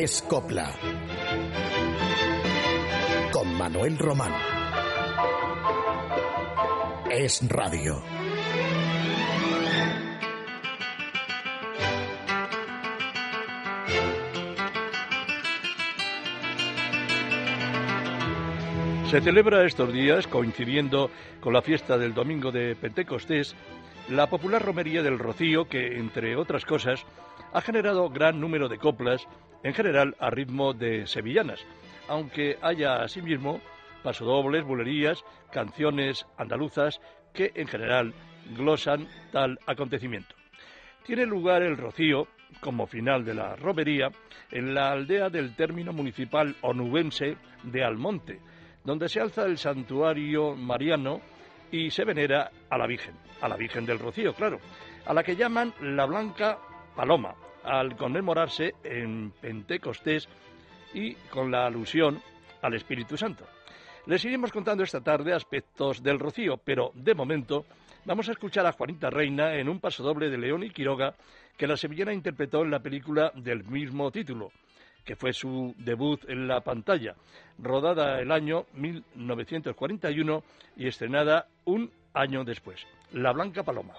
Es Copla. Con Manuel Román. Es Radio. Se celebra estos días, coincidiendo con la fiesta del domingo de Pentecostés, la popular romería del Rocío, que, entre otras cosas, ha generado gran número de coplas, en general a ritmo de sevillanas, aunque haya asimismo pasodobles, bulerías, canciones andaluzas que, en general, glosan tal acontecimiento. Tiene lugar el Rocío, como final de la romería, en la aldea del término municipal onubense de Almonte, donde se alza el santuario mariano y se venera a la Virgen, a la Virgen del Rocío, claro, a la que llaman la Blanca Paloma, al conmemorarse en Pentecostés y con la alusión al Espíritu Santo. Les iremos contando esta tarde aspectos del Rocío, pero de momento vamos a escuchar a Juanita Reina en un pasodoble de León y Quiroga que la sevillana interpretó en la película del mismo título que fue su debut en la pantalla, rodada el año 1941 y estrenada un año después. La Blanca Paloma.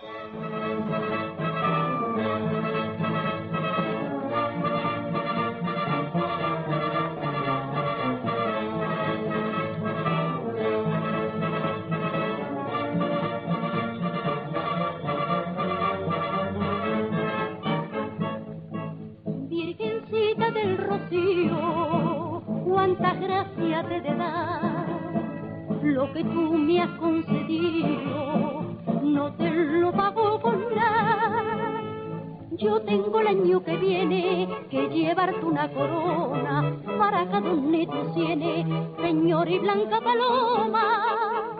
Cuánta gracia te de dar lo que tú me has concedido, no te lo pago con nada. Yo tengo el año que viene que llevarte una corona para cada un neto tiene, señor y blanca paloma.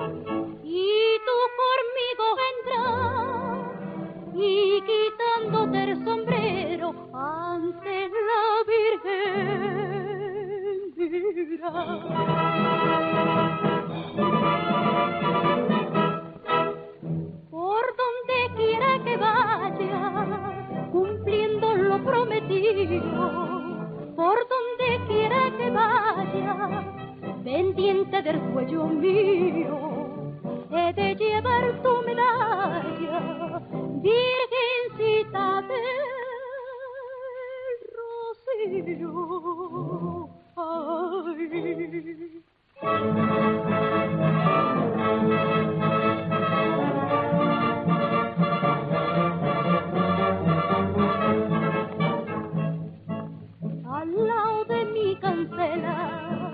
Y tú conmigo vendrás y quitándote el sombrero ante por donde quiera que vaya, cumpliendo lo prometido, por donde quiera que vaya, pendiente del cuello mío, he de llevar tu medalla, virgencita del rocío. Al lado de mi cancela,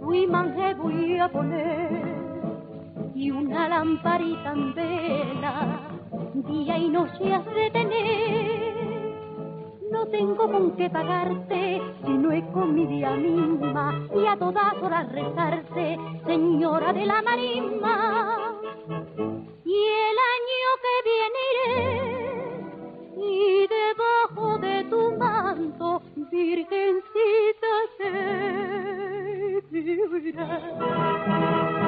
fui manje voy a poner y una lamparita en vela, día y noche has de tener no tengo con qué pagarte si no he con mi día misma y a todas horas rezarte, señora de la marisma. Y el año que viene iré y debajo de tu manto, virgencita, te Por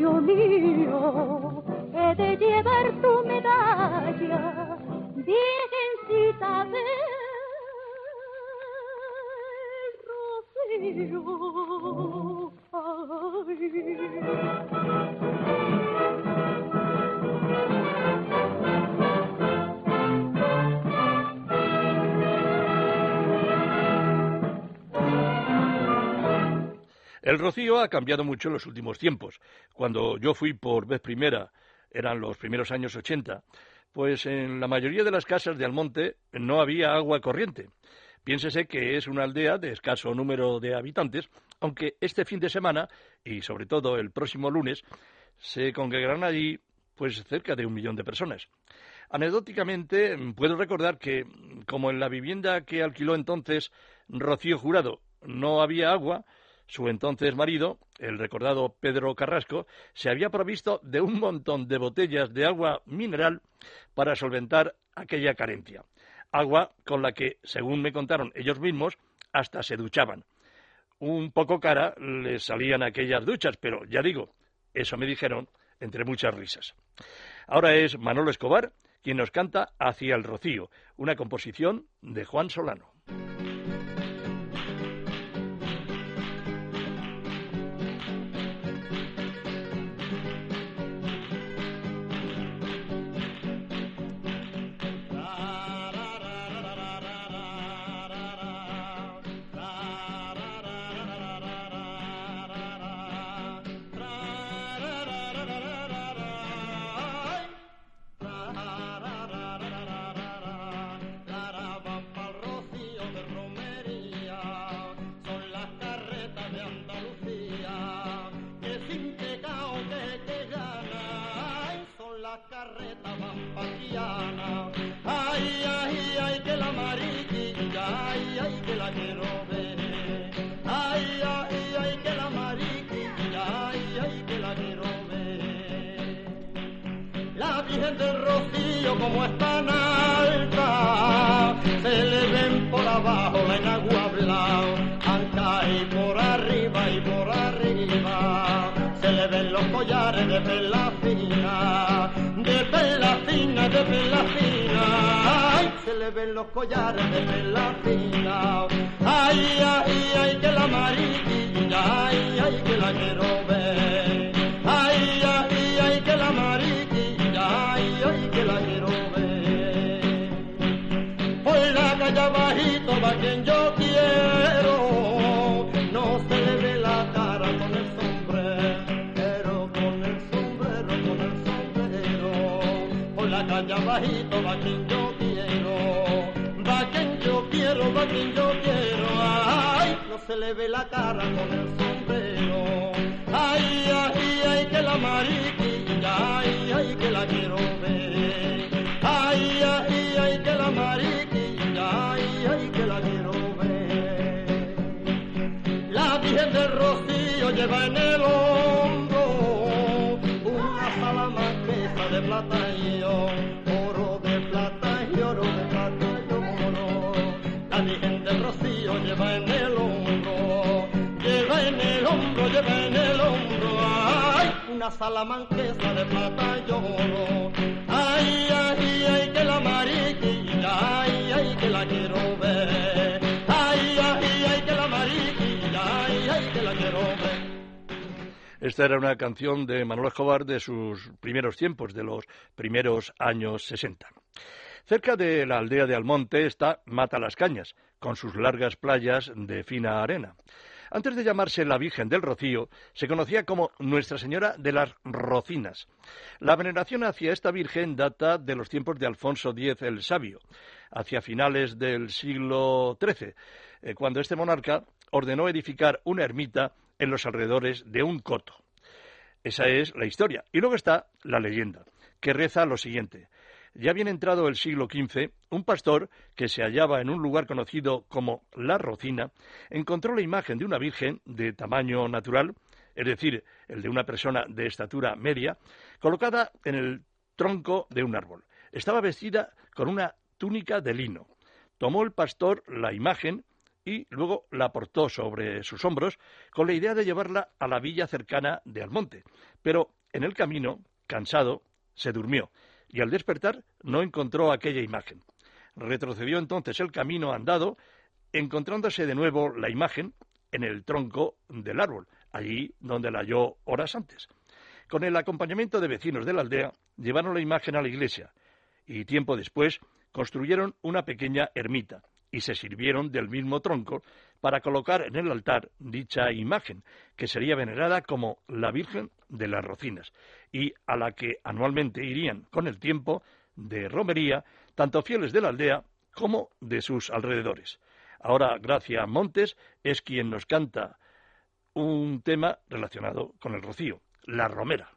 cuello mío, El rocío ha cambiado mucho en los últimos tiempos. Cuando yo fui por vez primera, eran los primeros años 80, pues en la mayoría de las casas de Almonte no había agua corriente. Piénsese que es una aldea de escaso número de habitantes, aunque este fin de semana, y sobre todo el próximo lunes, se congregarán allí pues cerca de un millón de personas. Anecdóticamente, puedo recordar que, como en la vivienda que alquiló entonces Rocío Jurado no había agua, su entonces marido, el recordado Pedro Carrasco, se había provisto de un montón de botellas de agua mineral para solventar aquella carencia. Agua con la que, según me contaron ellos mismos, hasta se duchaban. Un poco cara les salían aquellas duchas, pero ya digo, eso me dijeron entre muchas risas. Ahora es Manolo Escobar quien nos canta Hacia el Rocío, una composición de Juan Solano. como es tan alta, se le ven por abajo la enagua alta y por arriba y por arriba, se le ven los collares de perla fina, de perla fina, de perla fina, ay, se le ven los collares de perla ay, ay, ay, que la mariquilla, ay, ay, que la quiero ver. bajito va quien yo quiero. No se le ve la cara con el sombrero, con el sombrero, con el sombrero. Por la calle bajito va quien yo quiero. Va quien yo quiero, va quien yo quiero. Ay, no se le ve la cara con el sombrero. Ay, ay, ay, que la mariquilla, ay, ay, que la quiero ver. Ay, ay, ay, que la mariquilla ay, ay, que la quiero ver. La Virgen del Rocío lleva en el hombro una salamanquesa de plata y oro. Esta era una canción de Manuel Escobar de sus primeros tiempos, de los primeros años 60. Cerca de la aldea de Almonte está Mata las Cañas, con sus largas playas de fina arena. Antes de llamarse la Virgen del Rocío, se conocía como Nuestra Señora de las Rocinas. La veneración hacia esta Virgen data de los tiempos de Alfonso X el Sabio, hacia finales del siglo XIII, eh, cuando este monarca ordenó edificar una ermita en los alrededores de un coto. Esa es la historia. Y luego está la leyenda, que reza lo siguiente. Ya bien entrado el siglo XV, un pastor que se hallaba en un lugar conocido como La Rocina encontró la imagen de una virgen de tamaño natural, es decir, el de una persona de estatura media, colocada en el tronco de un árbol. Estaba vestida con una túnica de lino. Tomó el pastor la imagen y luego la portó sobre sus hombros con la idea de llevarla a la villa cercana de Almonte. Pero en el camino, cansado, se durmió y al despertar no encontró aquella imagen. Retrocedió entonces el camino andado, encontrándose de nuevo la imagen en el tronco del árbol, allí donde la halló horas antes. Con el acompañamiento de vecinos de la aldea, llevaron la imagen a la iglesia y tiempo después construyeron una pequeña ermita y se sirvieron del mismo tronco para colocar en el altar dicha imagen, que sería venerada como la Virgen de las Rocinas, y a la que anualmente irían con el tiempo de romería tanto fieles de la aldea como de sus alrededores. Ahora Gracia Montes es quien nos canta un tema relacionado con el rocío, la romera.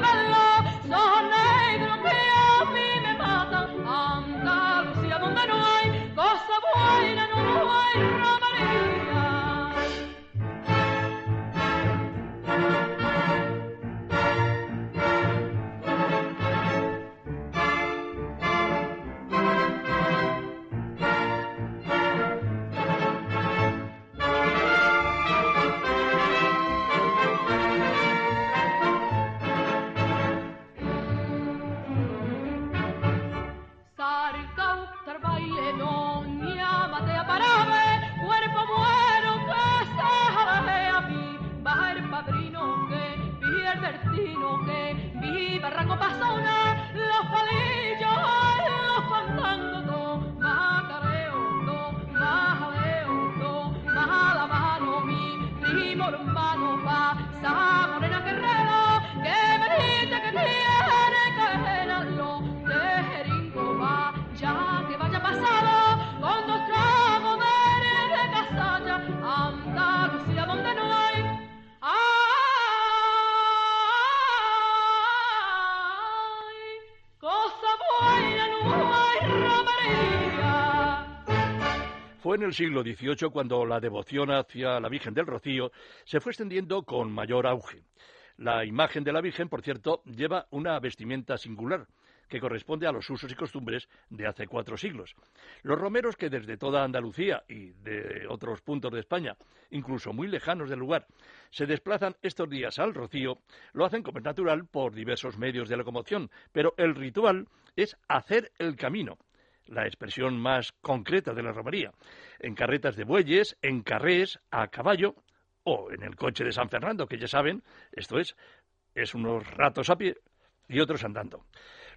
Nada Fue en el siglo XVIII cuando la devoción hacia la Virgen del Rocío se fue extendiendo con mayor auge. La imagen de la Virgen, por cierto, lleva una vestimenta singular que corresponde a los usos y costumbres de hace cuatro siglos. Los romeros que desde toda Andalucía y de otros puntos de España, incluso muy lejanos del lugar, se desplazan estos días al Rocío, lo hacen como es natural por diversos medios de locomoción, pero el ritual es hacer el camino, la expresión más concreta de la romería, en carretas de bueyes, en carrés, a caballo o en el coche de San Fernando, que ya saben, esto es, es unos ratos a pie y otros andando.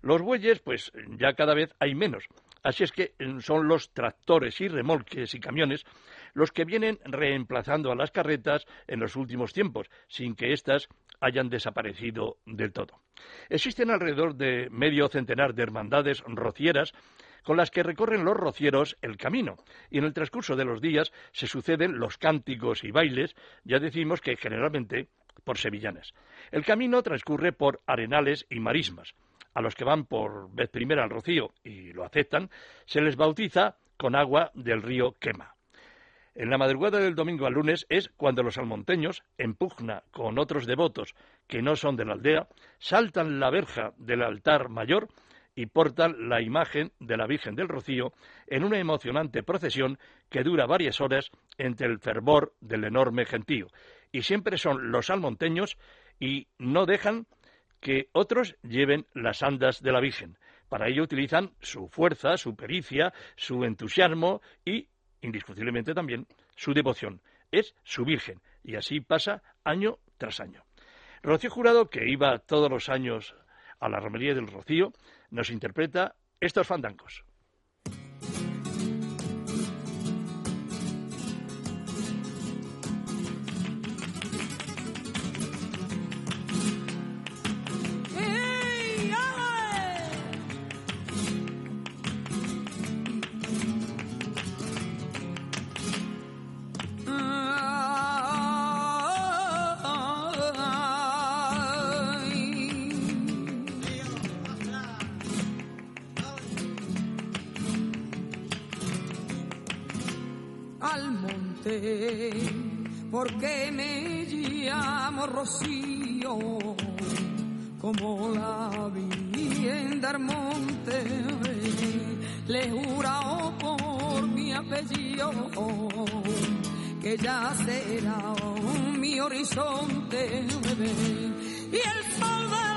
Los bueyes, pues ya cada vez hay menos, así es que son los tractores y remolques y camiones los que vienen reemplazando a las carretas en los últimos tiempos, sin que éstas hayan desaparecido del todo. Existen alrededor de medio centenar de hermandades rocieras con las que recorren los rocieros el camino, y en el transcurso de los días se suceden los cánticos y bailes, ya decimos que generalmente por sevillanas. El camino transcurre por arenales y marismas. A los que van por vez primera al rocío y lo aceptan, se les bautiza con agua del río Quema. En la madrugada del domingo al lunes es cuando los almonteños, en pugna con otros devotos que no son de la aldea, saltan la verja del altar mayor y portan la imagen de la Virgen del Rocío en una emocionante procesión que dura varias horas entre el fervor del enorme gentío. Y siempre son los almonteños y no dejan que otros lleven las andas de la Virgen. Para ello utilizan su fuerza, su pericia, su entusiasmo y, indiscutiblemente también, su devoción. Es su Virgen. Y así pasa año tras año. Rocío Jurado, que iba todos los años a la romería del Rocío, nos interpreta estos fandangos. Al monte, porque me llamo Rocío, como la Virgen del Monte, le he jurado por mi apellido, que ya será mi horizonte, y el sol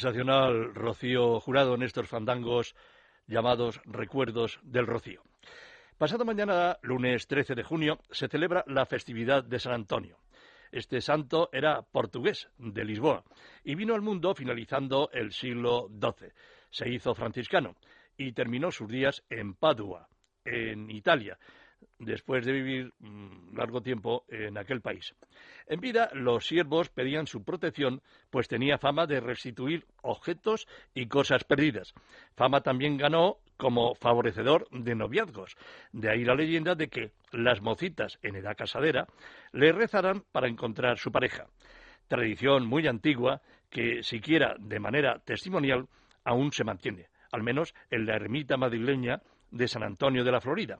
Sensacional Rocío Jurado en estos fandangos llamados Recuerdos del Rocío. Pasado mañana, lunes 13 de junio, se celebra la festividad de San Antonio. Este santo era portugués, de Lisboa, y vino al mundo finalizando el siglo XII. Se hizo franciscano y terminó sus días en Padua, en Italia, después de vivir mm, largo tiempo en aquel país. En vida, los siervos pedían su protección, pues tenía fama de restituir objetos y cosas perdidas. Fama también ganó como favorecedor de noviazgos. De ahí la leyenda de que las mocitas en edad casadera le rezarán para encontrar su pareja. Tradición muy antigua que, siquiera de manera testimonial, aún se mantiene, al menos en la ermita madrileña de San Antonio de la Florida.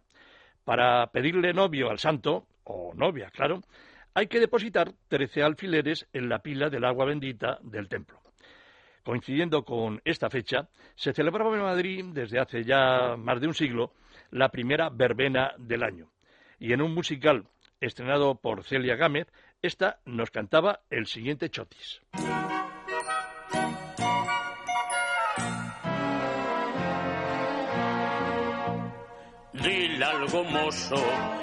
Para pedirle novio al santo, o novia, claro, hay que depositar trece alfileres en la pila del agua bendita del templo. Coincidiendo con esta fecha, se celebraba en Madrid desde hace ya más de un siglo la primera verbena del año. Y en un musical estrenado por Celia Gámez, esta nos cantaba el siguiente chotis. Dile algo mozo,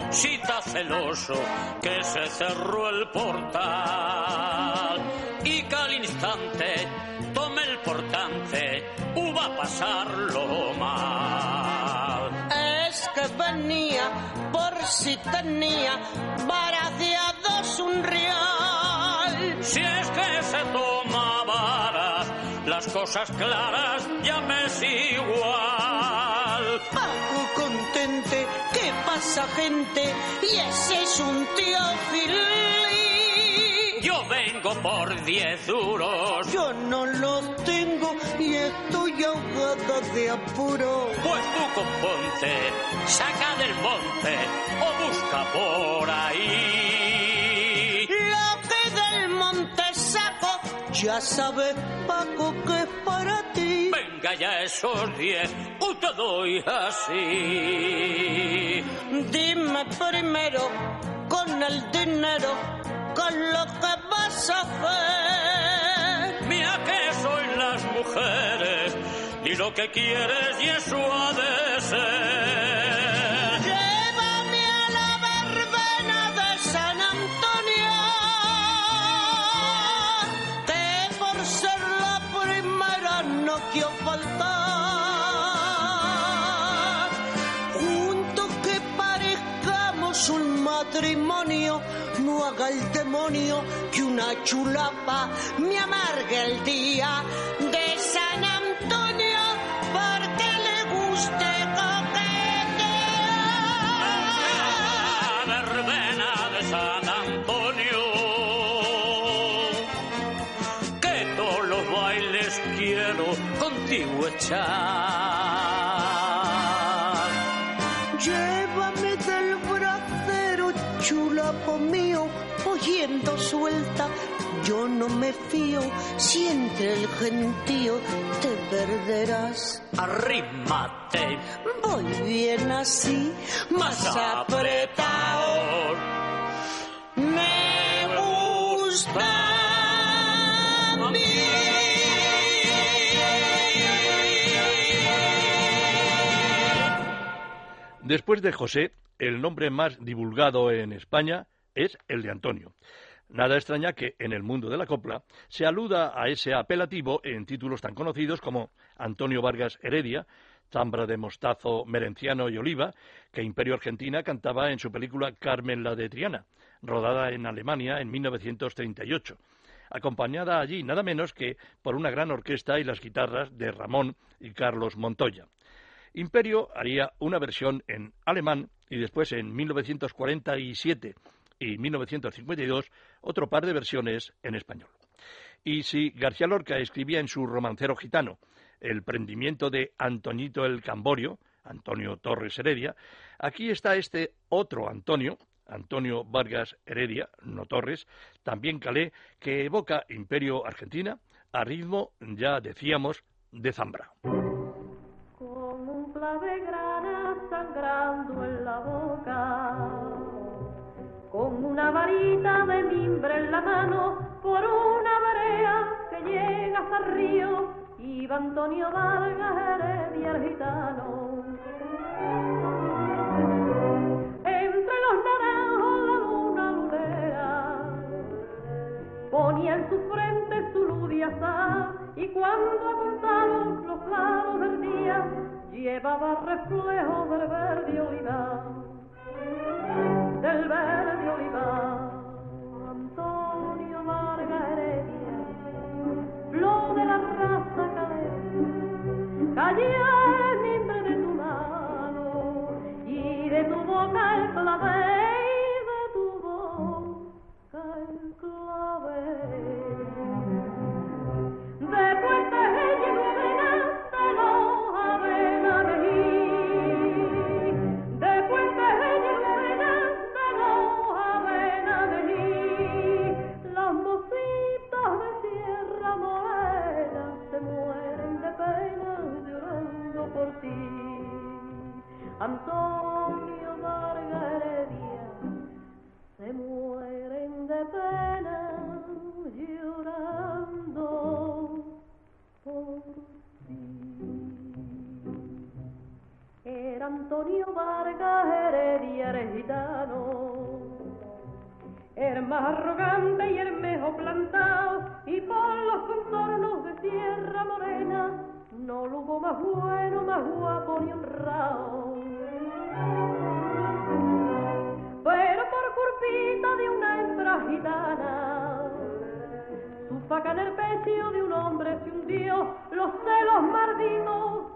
si está celoso, que se cerró el portal y que al instante tome el portante, va a pasarlo mal. Es que venía por si tenía barateados un real. Si es que se toma varas, las cosas claras ya me es igual. ¿Qué pasa gente? Y ese es un tío feliz. Yo vengo por diez duros, Yo no los tengo y estoy ahogada de apuro. pues tú componte, saca del monte o busca por ahí. Ya sabes, Paco, que es para ti. Venga ya esos diez, o te doy así. Dime primero, con el dinero, con lo que vas a hacer. Mira que soy las mujeres, y lo que quieres y eso ha de ser. El demonio que una chulapa me amargue el día de San Antonio porque le guste coquetear. La verbena de San Antonio, que todos los bailes quiero contigo echar. Suelta. Yo no me fío si entre el gentío te perderás. Arrímate Voy bien así, más apretado. Me gusta a mí. Después de José, el nombre más divulgado en España es el de Antonio. Nada extraña que en el mundo de la copla se aluda a ese apelativo en títulos tan conocidos como Antonio Vargas Heredia, Zambra de Mostazo, Merenciano y Oliva, que Imperio Argentina cantaba en su película Carmen la de Triana, rodada en Alemania en 1938, acompañada allí nada menos que por una gran orquesta y las guitarras de Ramón y Carlos Montoya. Imperio haría una versión en alemán y después en 1947 y 1952 otro par de versiones en español. Y si García Lorca escribía en su romancero gitano el prendimiento de Antoñito el Camborio, Antonio Torres Heredia, aquí está este otro Antonio, Antonio Vargas Heredia, no Torres, también Calé, que evoca Imperio Argentina a ritmo, ya decíamos, de Zambra. con un sangrando en la boca, con una varita de mimbre en la mano, por una marea que llega hasta el río, iba Antonio Vargas Heredia el gitano. Entre los naranjos la luna lunera, ponía en su frente su luz y cuando apuntaron los claros del día llevaba reflejos del verde olivar del verde olivar Antonio Vargas Heredia flor de la raza calera Antonio Vargas Heredia se mueren de pena llorando por ti. Era Antonio Vargas Heredia, era gitano, era más arrogante y el mejor plantado, y por los contornos de Sierra Morena no lo hubo más bueno, más guapo ni honrado pero por culpita de una hembra gitana. Su faca en el pecho de un hombre se hundió, los celos malditos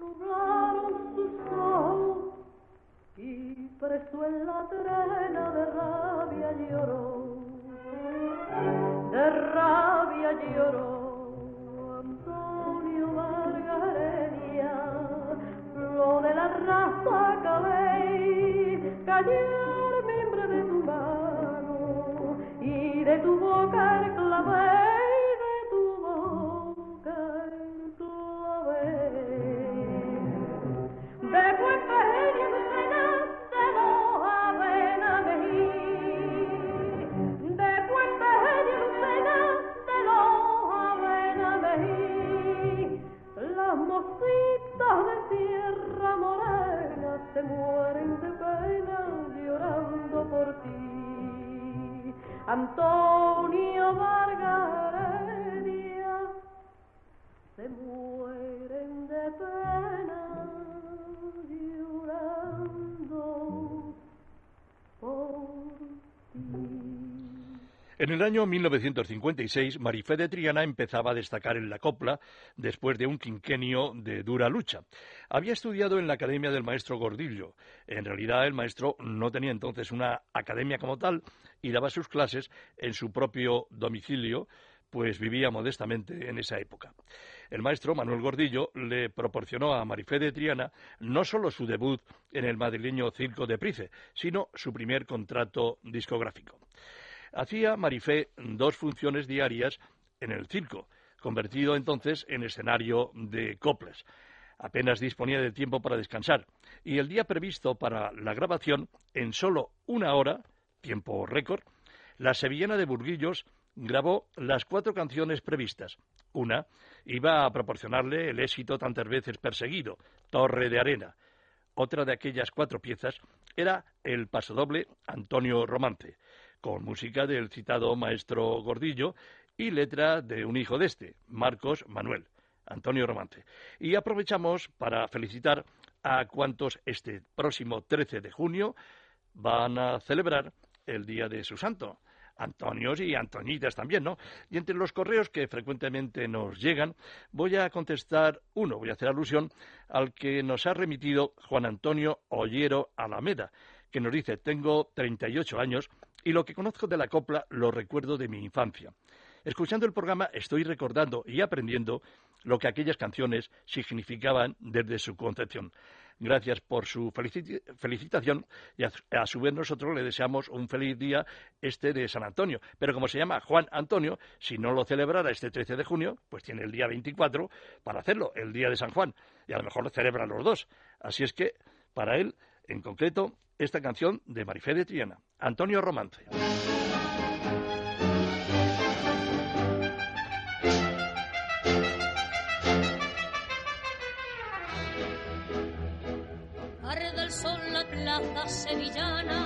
nublaron sus ojos y preso en la trena de rabia lloró, de rabia lloró cabéis, cayó el de tu mano y de tu boca el clavel, se mueren de pena llorando por ti. Antonio Vargas Heredia se mueren En el año 1956, Marifé de Triana empezaba a destacar en la copla después de un quinquenio de dura lucha. Había estudiado en la academia del maestro Gordillo. En realidad, el maestro no tenía entonces una academia como tal y daba sus clases en su propio domicilio, pues vivía modestamente en esa época. El maestro Manuel Gordillo le proporcionó a Marifé de Triana no solo su debut en el madrileño Circo de Price, sino su primer contrato discográfico. Hacía Marifé dos funciones diarias en el circo, convertido entonces en escenario de coplas. Apenas disponía de tiempo para descansar, y el día previsto para la grabación, en solo una hora, tiempo récord, la sevillana de Burguillos grabó las cuatro canciones previstas. Una iba a proporcionarle el éxito tantas veces perseguido, Torre de Arena. Otra de aquellas cuatro piezas era el pasodoble Antonio Romance con música del citado maestro Gordillo y letra de un hijo de este, Marcos Manuel, Antonio Romance. Y aprovechamos para felicitar a cuantos este próximo 13 de junio van a celebrar el Día de su Santo. Antonios y Antonitas también, ¿no? Y entre los correos que frecuentemente nos llegan, voy a contestar uno, voy a hacer alusión al que nos ha remitido Juan Antonio Ollero Alameda, que nos dice, tengo 38 años y lo que conozco de la copla lo recuerdo de mi infancia. Escuchando el programa estoy recordando y aprendiendo lo que aquellas canciones significaban desde su concepción. Gracias por su felicitación y a, su vez nosotros le deseamos un feliz día este de San Antonio. Pero como se llama Juan Antonio, si no lo celebrara este 13 de junio, pues tiene el día 24 para hacerlo, el día de San Juan. Y a lo mejor lo celebran los dos. Así es que, para él, en concreto, esta canción de Marifé de Triana, Antonio Romance. Arde el sol la plaza sevillana,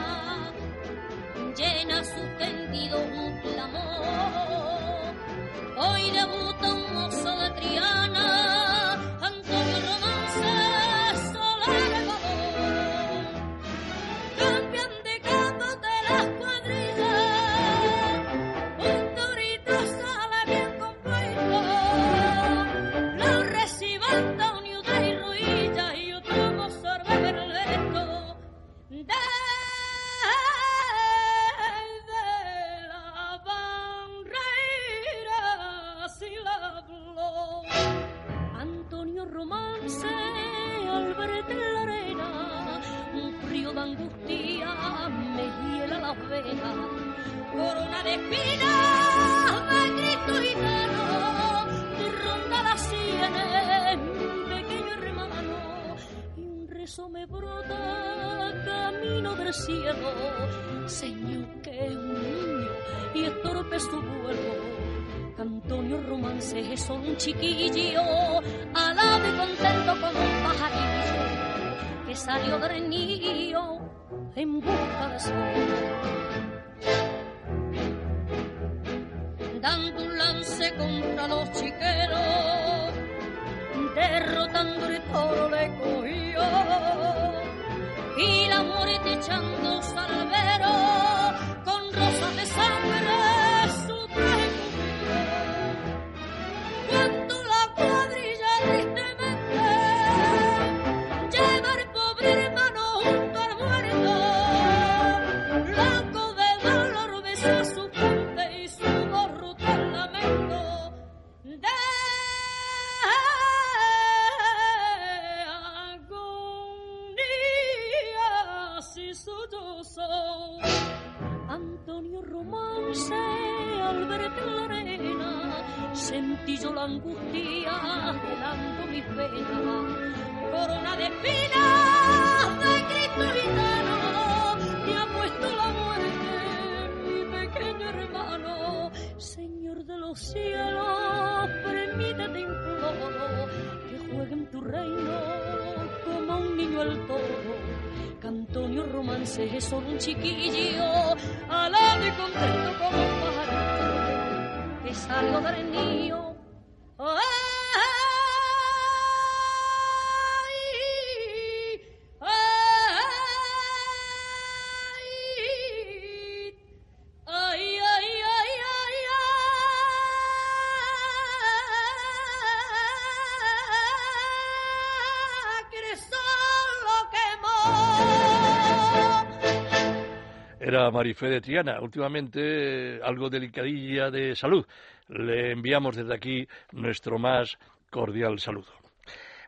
Marifé de Triana, últimamente algo delicadilla de salud. Le enviamos desde aquí nuestro más cordial saludo.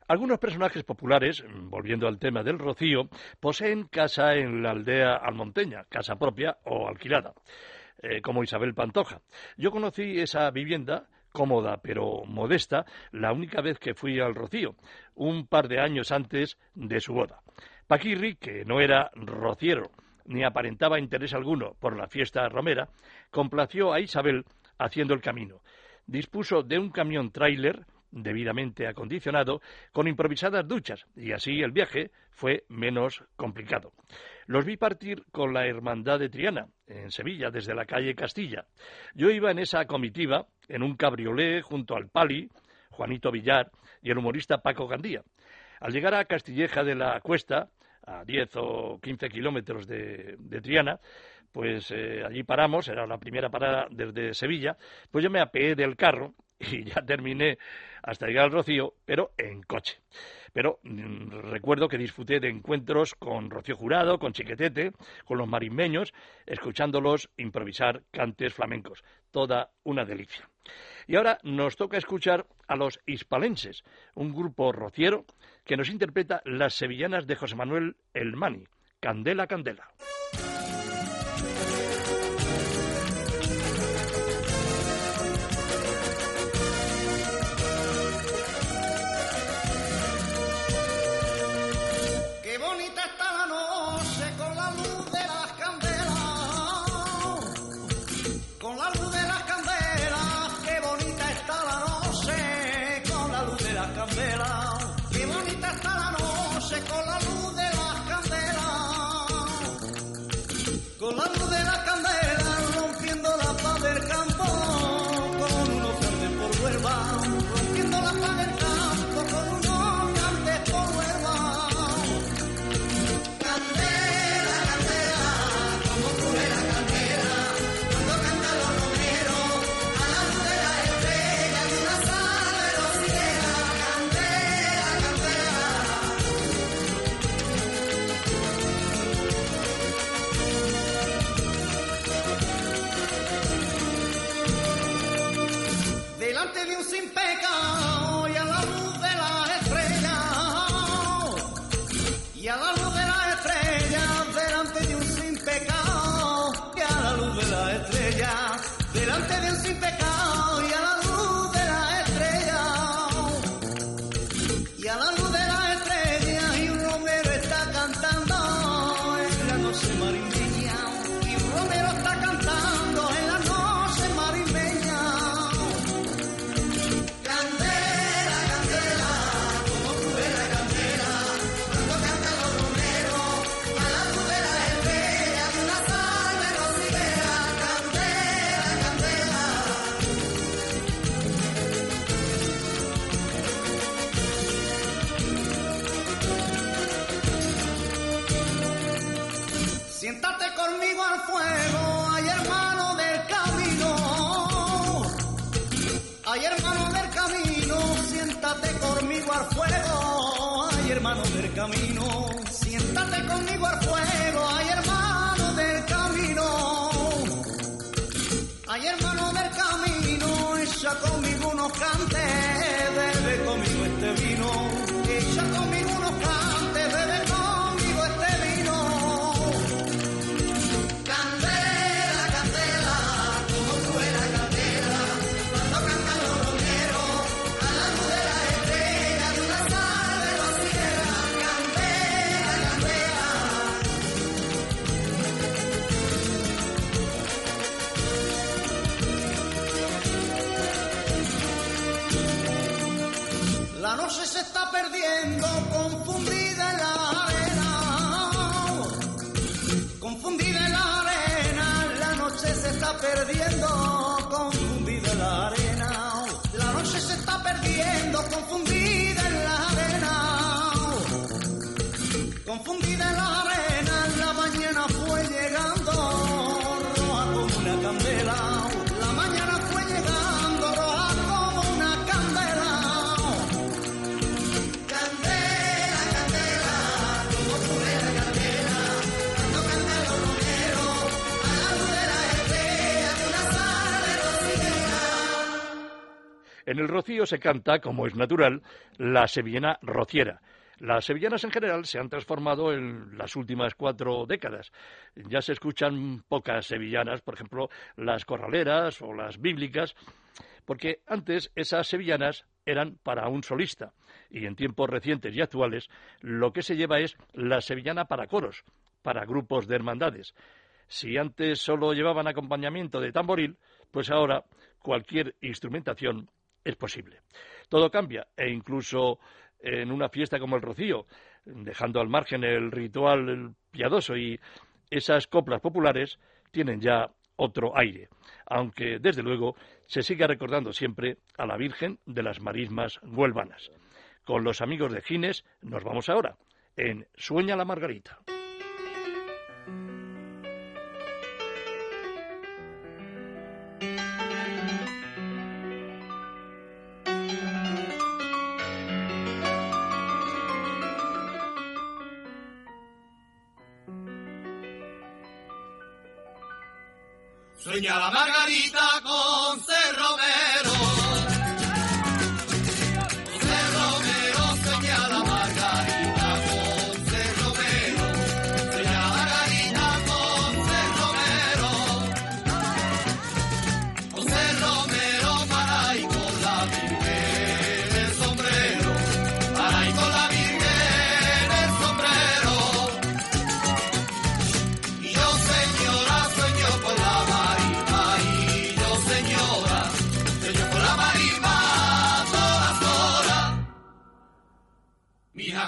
Algunos personajes populares, volviendo al tema del rocío, poseen casa en la aldea almonteña, casa propia o alquilada, eh, como Isabel Pantoja. Yo conocí esa vivienda cómoda pero modesta la única vez que fui al Rocío, un par de años antes de su boda. Paquirri, que no era rociero ni aparentaba interés alguno por la fiesta romera, complació a Isabel haciendo el camino. Dispuso de un camión tráiler debidamente acondicionado, con improvisadas duchas, y así el viaje fue menos complicado. Los vi partir con la Hermandad de Triana, en Sevilla, desde la calle Castilla. Yo iba en esa comitiva, en un cabriolé junto al Pali, Juanito Villar y el humorista Paco Gandía. Al llegar a Castilleja de la Cuesta, a 10 o 15 kilómetros de, Triana, pues eh, allí paramos, era la primera parada desde Sevilla, pues yo me apeé del carro y ya terminé hasta llegar al Rocío, pero en coche. Pero mm, recuerdo que disfruté de encuentros con Rocío Jurado, con Chiquetete, con los marismeños, escuchándolos improvisar cantes flamencos. Toda una delicia. Y ahora nos toca escuchar a los hispalenses, un grupo rociero que nos interpreta las sevillanas de José Manuel Elmani, Candela Candela. delante de se, se está perdiendo, confundida en la arena. Confundida en la arena, la noche se está perdiendo, confundida en la arena. La noche se está perdiendo, confundida en la arena. Confundida en la arena. En el Rocío se canta, como es natural, la sevillana rociera. Las sevillanas en general se han transformado en las últimas cuatro décadas. Ya se escuchan pocas sevillanas, por ejemplo, las corraleras o las bíblicas, porque antes esas sevillanas eran para un solista y en tiempos recientes y actuales lo que se lleva es la sevillana para coros, para grupos de hermandades. Si antes solo llevaban acompañamiento de tamboril, pues ahora cualquier instrumentación es posible. Todo cambia e incluso en una fiesta como el Rocío, dejando al margen el ritual piadoso y esas coplas populares tienen ya otro aire, aunque desde luego se sigue recordando siempre a la Virgen de las Marismas Huelvanas. Con los amigos de Gines nos vamos ahora en Sueña la Margarita. Sueña la Margarita con Cerro Romero.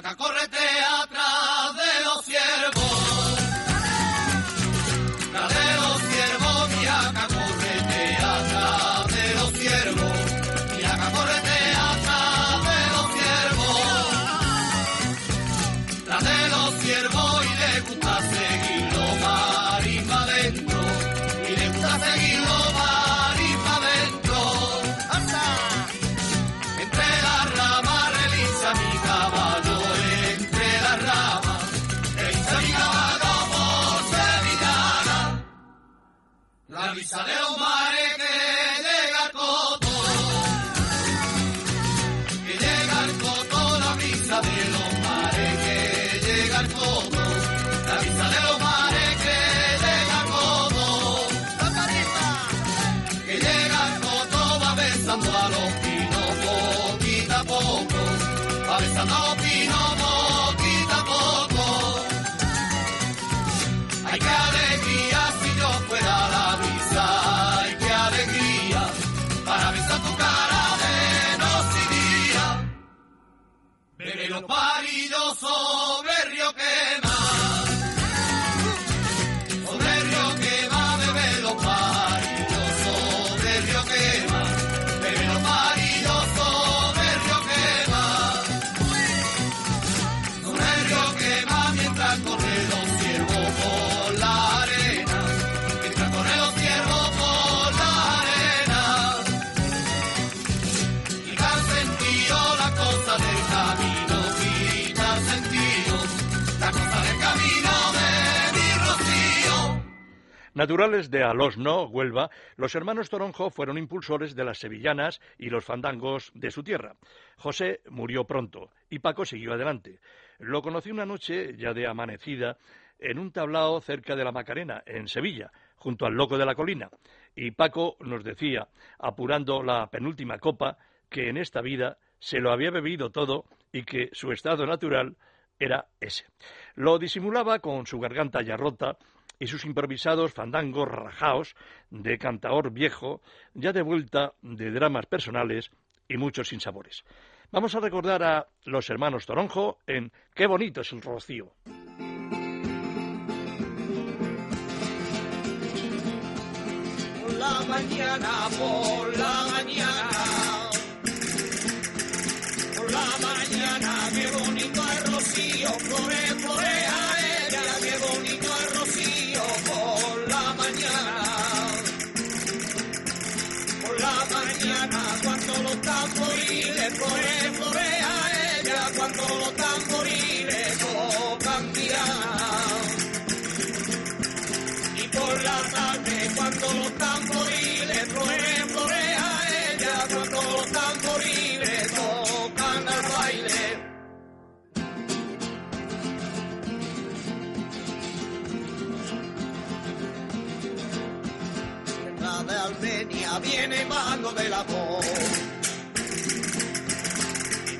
vaca corretea Isabel そ。Naturales de Alosno, Huelva, los hermanos Toronjo fueron impulsores de las sevillanas y los fandangos de su tierra. José murió pronto y Paco siguió adelante. Lo conocí una noche, ya de amanecida, en un tablao cerca de la Macarena, en Sevilla, junto al Loco de la Colina. Y Paco nos decía, apurando la penúltima copa, que en esta vida se lo había bebido todo y que su estado natural era ese. Lo disimulaba con su garganta ya rota y sus improvisados fandangos rajaos de cantaor viejo, ya de vuelta de dramas personales y muchos sinsabores. Vamos a recordar a los hermanos Toronjo en Qué bonito es el rocío. La mañana, por la mañana, cuando los tamboriles florean, florea ella, cuando los tamboriles tocan al baile. La de Armenia viene bajando del amor.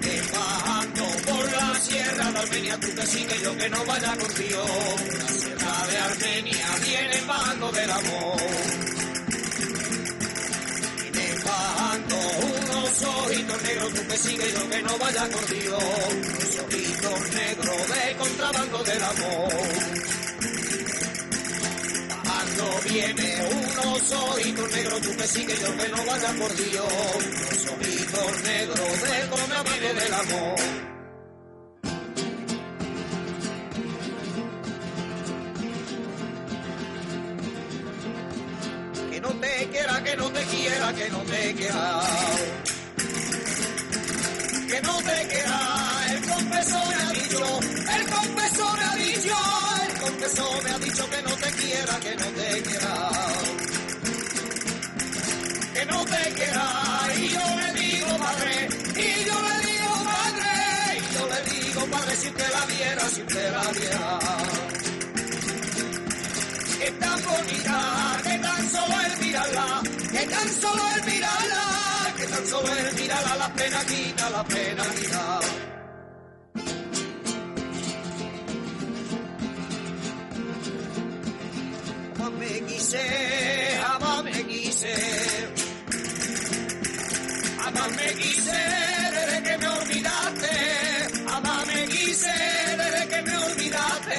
Viene bajando por la sierra de Armenia, tú que sigues yo que no vaya con contigo. Que sigue yo que no vaya contigo. Unos ojitos negros de contrabando del amor. Cuando viene unos ojitos negros, tú me sigues, yo que no vaya Dios. Unos ojitos negros de contrabando del amor. Que no te quiera, que no te quiera, que no te quiera. Que no te quiera, el confesor me ha dicho, el confesor me ha dicho, el confesor me ha dicho que no te quiera, que no te quiera. Que no te quiera, y yo le digo padre, y yo le digo padre, y yo le digo padre si usted la viera, si usted la viera. Que tan bonita, que tan solo el mirarla, que tan solo el mirarla, solo el mirarla, la pena quita, la pena quita. Jamás me quise, jamás me quise. Jamás me quise desde que me olvidaste. Jamás me quise desde que me olvidaste.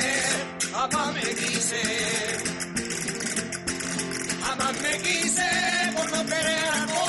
Jamás me quise. Jamás quise por no querer a cosa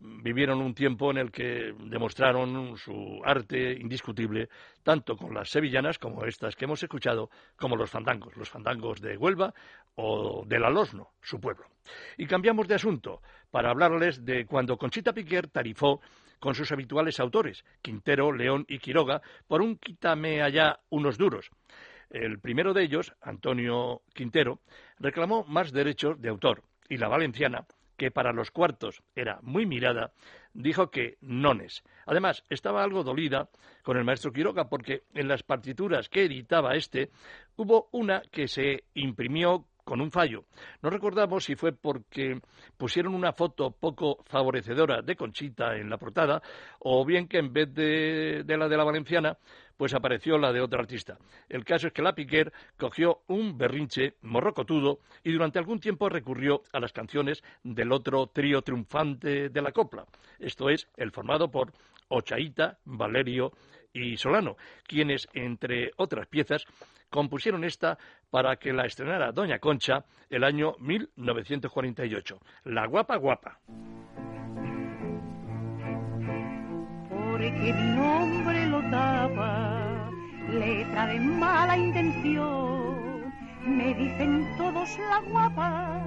vivieron un tiempo en el que demostraron su arte indiscutible, tanto con las sevillanas como estas que hemos escuchado, como los fandangos, los fandangos de Huelva o del Alosno, su pueblo. Y cambiamos de asunto para hablarles de cuando Conchita Piquer tarifó con sus habituales autores, Quintero, León y Quiroga, por un quítame allá unos duros. El primero de ellos, Antonio Quintero, reclamó más derechos de autor y la valenciana, que para los cuartos era muy mirada, dijo que nones. Además, estaba algo dolida con el maestro Quiroga porque en las partituras que editaba este hubo una que se imprimió con un fallo. No recordamos si fue porque pusieron una foto poco favorecedora de Conchita en la portada o bien que en vez de, de la de la valenciana pues apareció la de otro artista. El caso es que la Piquer cogió un berrinche morrocotudo y durante algún tiempo recurrió a las canciones del otro trío triunfante de la copla, esto es, el formado por Ochaíta, Valerio y Solano, quienes, entre otras piezas, compusieron esta para que la estrenara Doña Concha el año 1948, La Guapa Guapa. porque mi nombre lo tapa, letra de mala intención. Me dicen todos la guapa,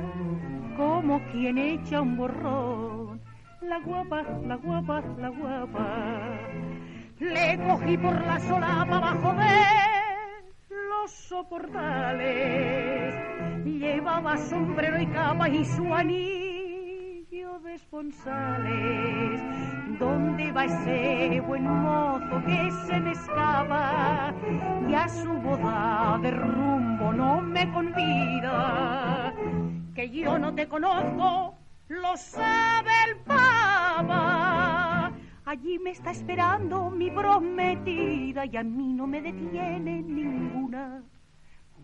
como quien echa un borrón. La guapa, la guapa, la guapa. Le cogí por la solapa bajo de los soportales. Llevaba sombrero y capa y su anillo de esponsales. ¿Dónde va ese buen mozo que se me escapa? Y a su boda de rumbo no me convida. Que yo no te conozco, lo sabe el papa. Allí me está esperando mi prometida y a mí no me detiene ninguna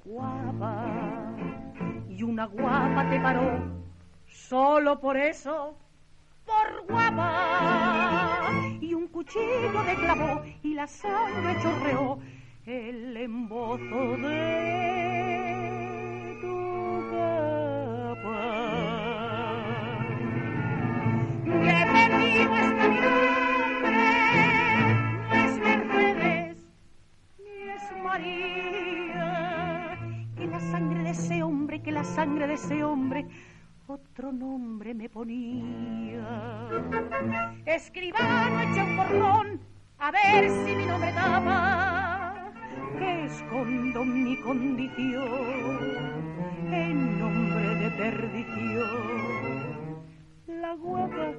guapa. Y una guapa te paró, solo por eso por guapa y un cuchillo de clavo y la sangre chorreó el embozo de tu capa. Que Que la sangre de ese hombre, que la sangre de ese hombre otro nombre me ponía. Escribano echa un borrón A ver si mi nombre tapa, que escondo mi condición en nombre de perdición. La guapa,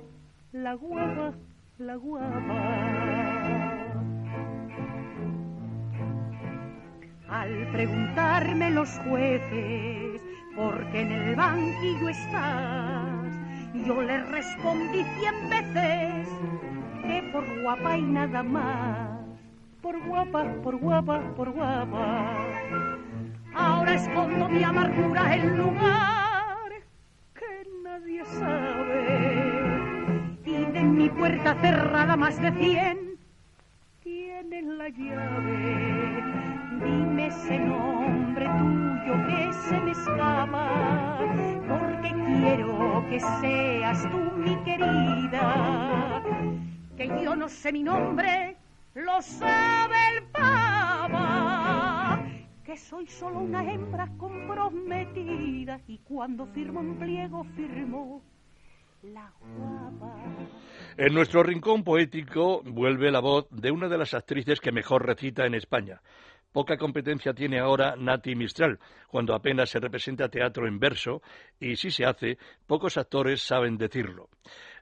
la guapa, la guapa. Al preguntarme los jueces por qué en el banquillo estás, yo les respondí cien veces que por guapa y nada más. Por guapa, por guapa, por guapa. Ahora escondo mi amargura en lugar que nadie sabe. Y de mi puerta cerrada más de cien tienen la llave. Ese nombre tuyo que se me escapa, porque quiero que seas tú mi querida. Que yo no sé mi nombre, lo sabe el pava. Que soy solo una hembra comprometida y cuando firmo un pliego firmo la guapa. En nuestro rincón poético vuelve la voz de una de las actrices que mejor recita en España. Poca competencia tiene ahora Nati Mistral, cuando apenas se representa teatro en verso, y si se hace, pocos actores saben decirlo.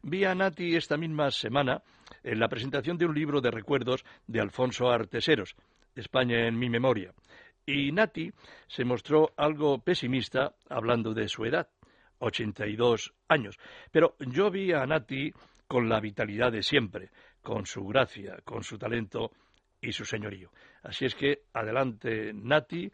Vi a Nati esta misma semana en la presentación de un libro de recuerdos de Alfonso Arteseros, España en mi memoria. Y Nati se mostró algo pesimista hablando de su edad, 82 años. Pero yo vi a Nati con la vitalidad de siempre, con su gracia, con su talento y su señorío. Así es que adelante, Nati,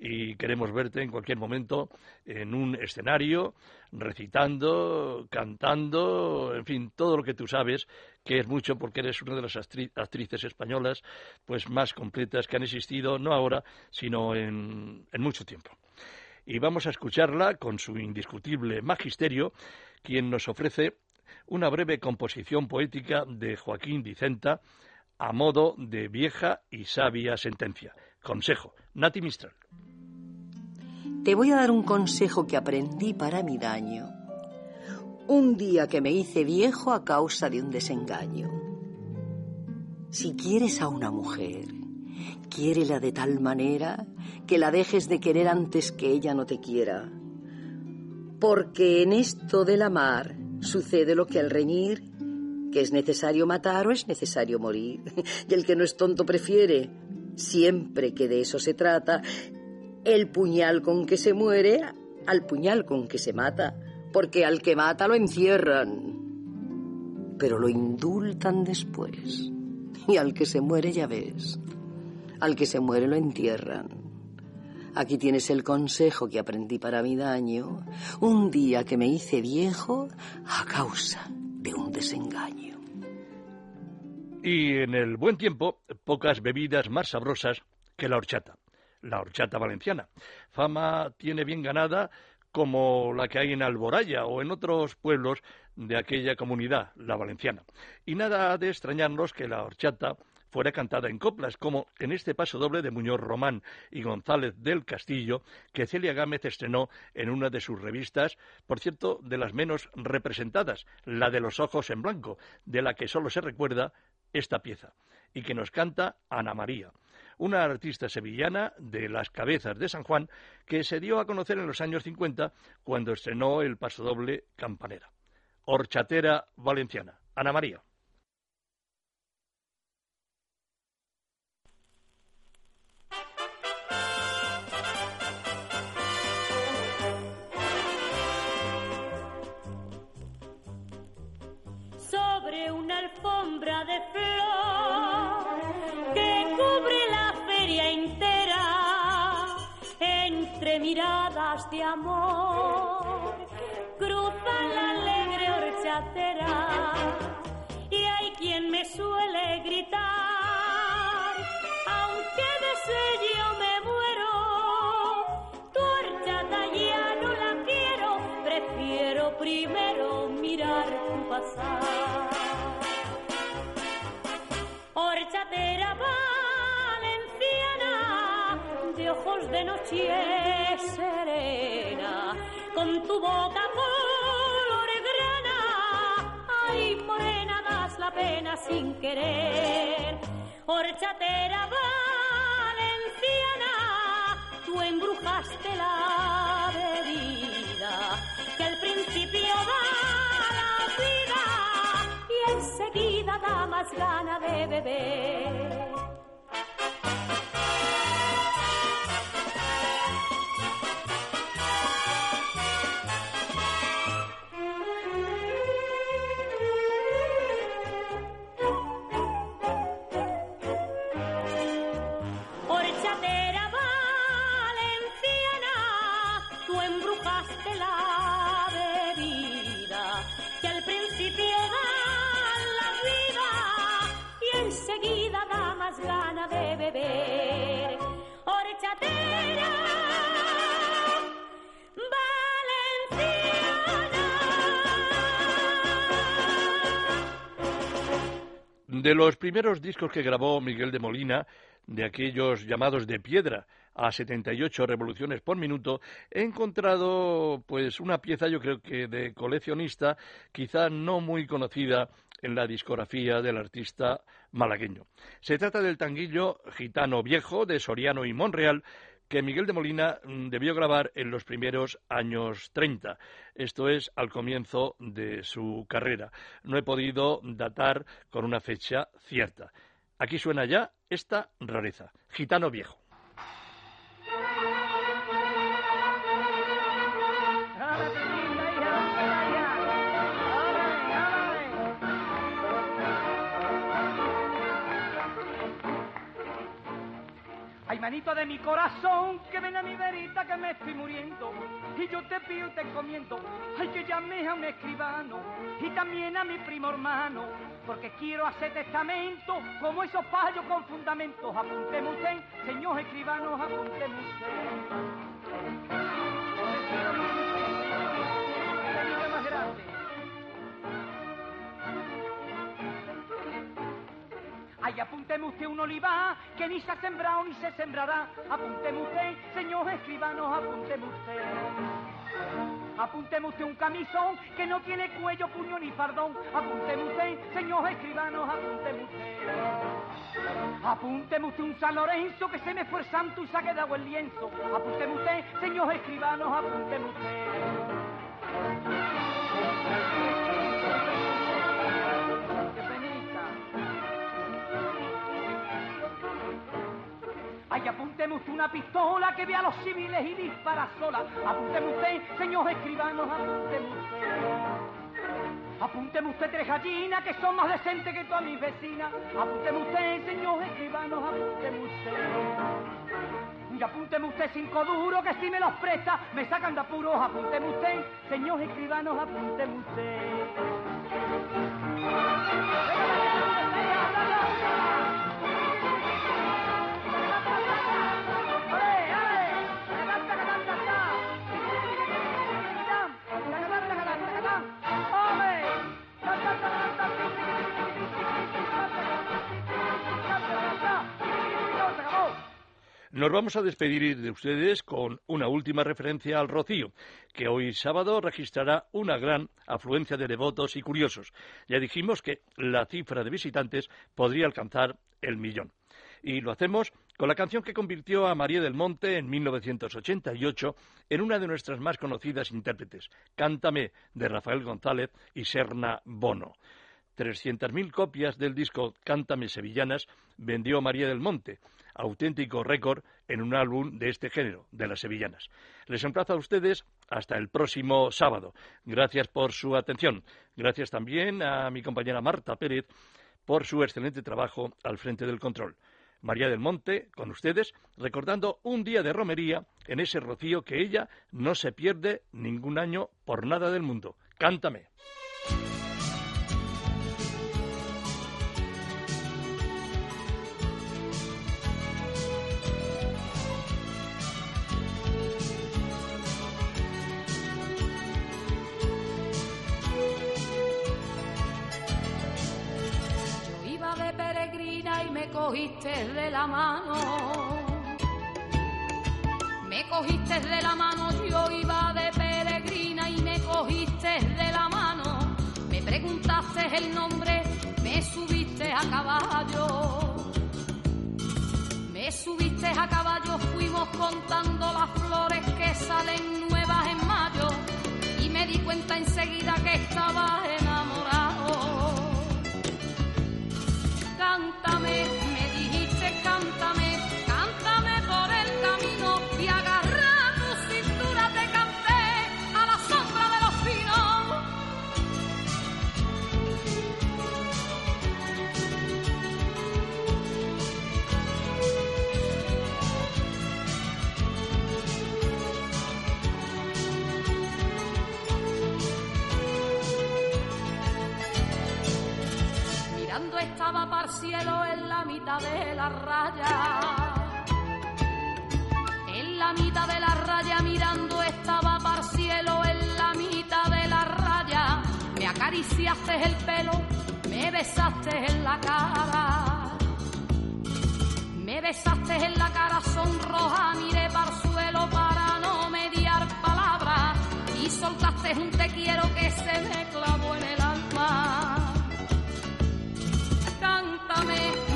y queremos verte en cualquier momento en un escenario, recitando, cantando, en fin, todo lo que tú sabes, que es mucho porque eres una de las actri- actrices españolas pues más completas que han existido, no ahora, sino en, en mucho tiempo. Y vamos a escucharla con su indiscutible magisterio, quien nos ofrece una breve composición poética de Joaquín Dicenta a modo de vieja y sabia sentencia. Consejo, Nati Mistral. Te voy a dar un consejo que aprendí para mi daño. Un día que me hice viejo a causa de un desengaño. Si quieres a una mujer, quiérela de tal manera que la dejes de querer antes que ella no te quiera. Porque en esto del amar sucede lo que al reñir, que es necesario matar o es necesario morir. Y el que no es tonto prefiere, siempre que de eso se trata, el puñal con que se muere al puñal con que se mata, porque al que mata lo encierran, pero lo indultan después. Y al que se muere ya ves, al que se muere lo entierran. Aquí tienes el consejo que aprendí para mi daño, un día que me hice viejo a causa de un desengaño. Y en el buen tiempo, pocas bebidas más sabrosas que la horchata, la horchata valenciana. Fama tiene bien ganada como la que hay en Alboraya o en otros pueblos de aquella comunidad, la valenciana. Y nada ha de extrañarnos que la horchata fuera cantada en coplas, como en este paso doble de Muñoz Román y González del Castillo, que Celia Gámez estrenó en una de sus revistas, por cierto, de las menos representadas, la de los ojos en blanco, de la que solo se recuerda esta pieza, y que nos canta Ana María, una artista sevillana de las cabezas de San Juan que se dio a conocer en los años 50 cuando estrenó el pasodoble Campanera. Horchatera valenciana. Ana María. De amor. Cruza la alegre horchatera y hay quien me suele gritar aunque de sello me muero tu horchata ya no la quiero prefiero primero mirar tu pasar ojos de noche serena con tu boca color grana ay morena das la pena sin querer. Horchatera valenciana, tú embrujaste la bebida que al principio da la vida y enseguida da más gana de beber. De los primeros discos que grabó Miguel de Molina, de aquellos llamados de piedra a 78 revoluciones por minuto, he encontrado pues una pieza yo creo que de coleccionista, quizá no muy conocida en la discografía del artista malagueño. Se trata del tanguillo Gitano Viejo de Soriano y Monreal, que Miguel de Molina mm, debió grabar en los primeros años 30, esto es al comienzo de su carrera. No he podido datar con una fecha cierta. Aquí suena ya esta rareza, Gitano Viejo. Ay, manito de mi corazón, que ven a mi verita que me estoy muriendo. Y yo te pido y te encomiendo, ay, que llames a un escribano y también a mi primo hermano, porque quiero hacer testamento como esos payos con fundamentos. Apuntemos usted, señor escribano, apuntemos usted. Ay, apúnteme usted un olivar que ni se ha sembrado ni se sembrará. Apúnteme usted, señor escribano, apúnteme usted. Apúnteme usted un camisón que no tiene cuello, puño ni fardón. Apúnteme usted, señor escribano, apúnteme usted. Apúnteme usted un San Lorenzo que se me fue santo y se ha quedado el lienzo. Apúnteme usted, señor escribano, apúnteme usted. Ay, apúnteme usted una pistola que vea a los civiles y dispara sola. Apúnteme usted, señor escribano, apúnteme usted. Apúnteme usted tres gallinas que son más decentes que todas mis vecinas. Apúnteme usted, señor escribano, apúnteme usted. Y apúnteme usted cinco duros que si me los presta me sacan de apuros. Apúnteme usted, señor escribano, apúnteme usted. Nos vamos a despedir de ustedes con una última referencia al Rocío, que hoy sábado registrará una gran afluencia de devotos y curiosos. Ya dijimos que la cifra de visitantes podría alcanzar el millón. Y lo hacemos con la canción que convirtió a María del Monte en 1988 en una de nuestras más conocidas intérpretes, Cántame, de Rafael González y Serna Bono. 300.000 copias del disco Cántame Sevillanas vendió María del Monte, auténtico récord en un álbum de este género, de las sevillanas. Les emplazo a ustedes hasta el próximo sábado. Gracias por su atención. Gracias también a mi compañera Marta Pérez por su excelente trabajo al frente del control. María del Monte, con ustedes, recordando un día de romería en ese rocío que ella no se pierde ningún año por nada del mundo. Cántame. Peregrina y me cogiste de la mano. Me cogiste de la mano, yo iba de peregrina y me cogiste de la mano. Me preguntaste el nombre, me subiste a caballo. Me subiste a caballo, fuimos contando las flores que salen nuevas en mayo y me di cuenta enseguida que estaba enamorado. Cielo en la mitad de la raya. En la mitad de la raya mirando estaba para cielo en la mitad de la raya. Me acariciaste el pelo, me besaste en la cara. Me besaste en la cara sonroja, miré para el suelo para no mediar palabras y soltaste un te quiero que se me clavó en el Cántame,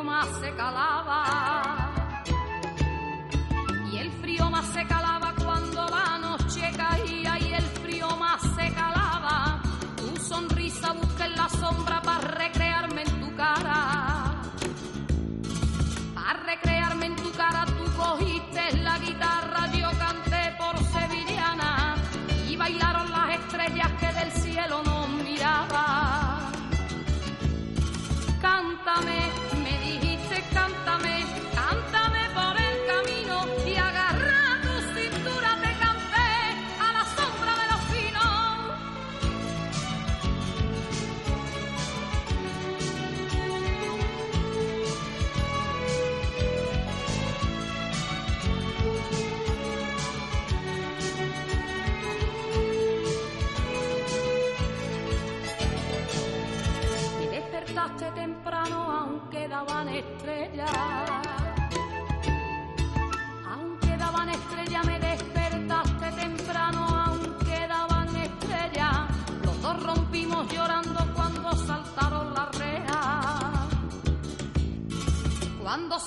más se calaba. Y el frío más se calaba cuando la noche caía y el frío más se calaba. Tu sonrisa busqué en la sombra para recrearme en tu cara. Para recrearme en tu cara tú cogiste la guitarra, Aunque daban estrellas, me despertaste temprano aunque daban estrellas. Los dos rompimos llorando cuando saltaron las rejas. Cuando